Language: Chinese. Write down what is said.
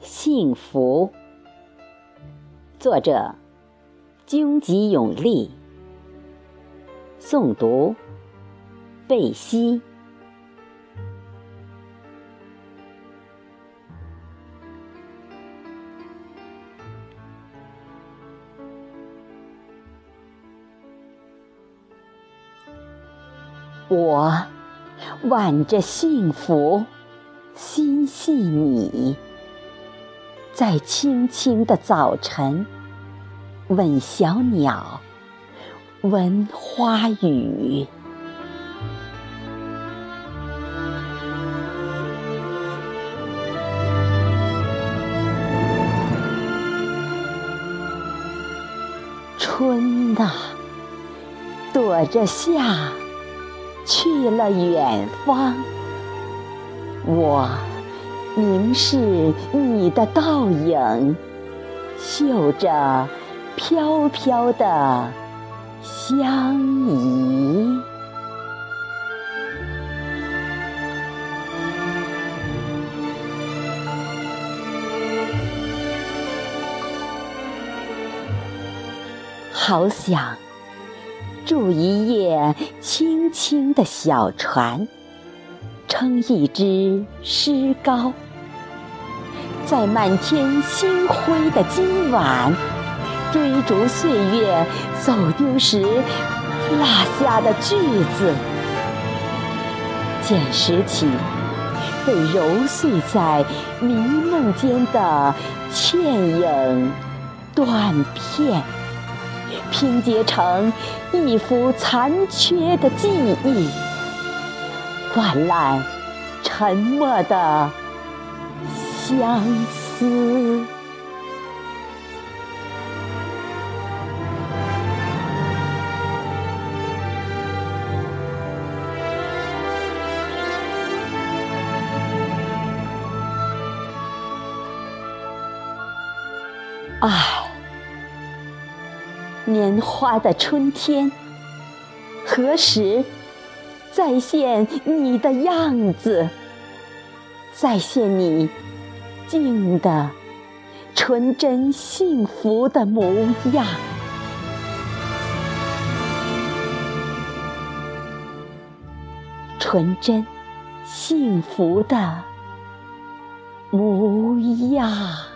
幸福。作者：荆棘永利。诵读：贝西。我挽着幸福，心系你，在清清的早晨，吻小鸟，闻花语。春呐，躲着夏。去了远方，我凝视你的倒影，嗅着飘飘的香怡。好想。住一夜轻轻的小船，撑一只诗篙，在满天星辉的今晚，追逐岁月走丢时落下的句子，捡拾起被揉碎在迷梦间的倩影断片。拼接成一幅残缺的记忆，泛滥沉默的相思。爱。年华的春天，何时再现你的样子？再现你静的、纯真、幸福的模样？纯真、幸福的模样。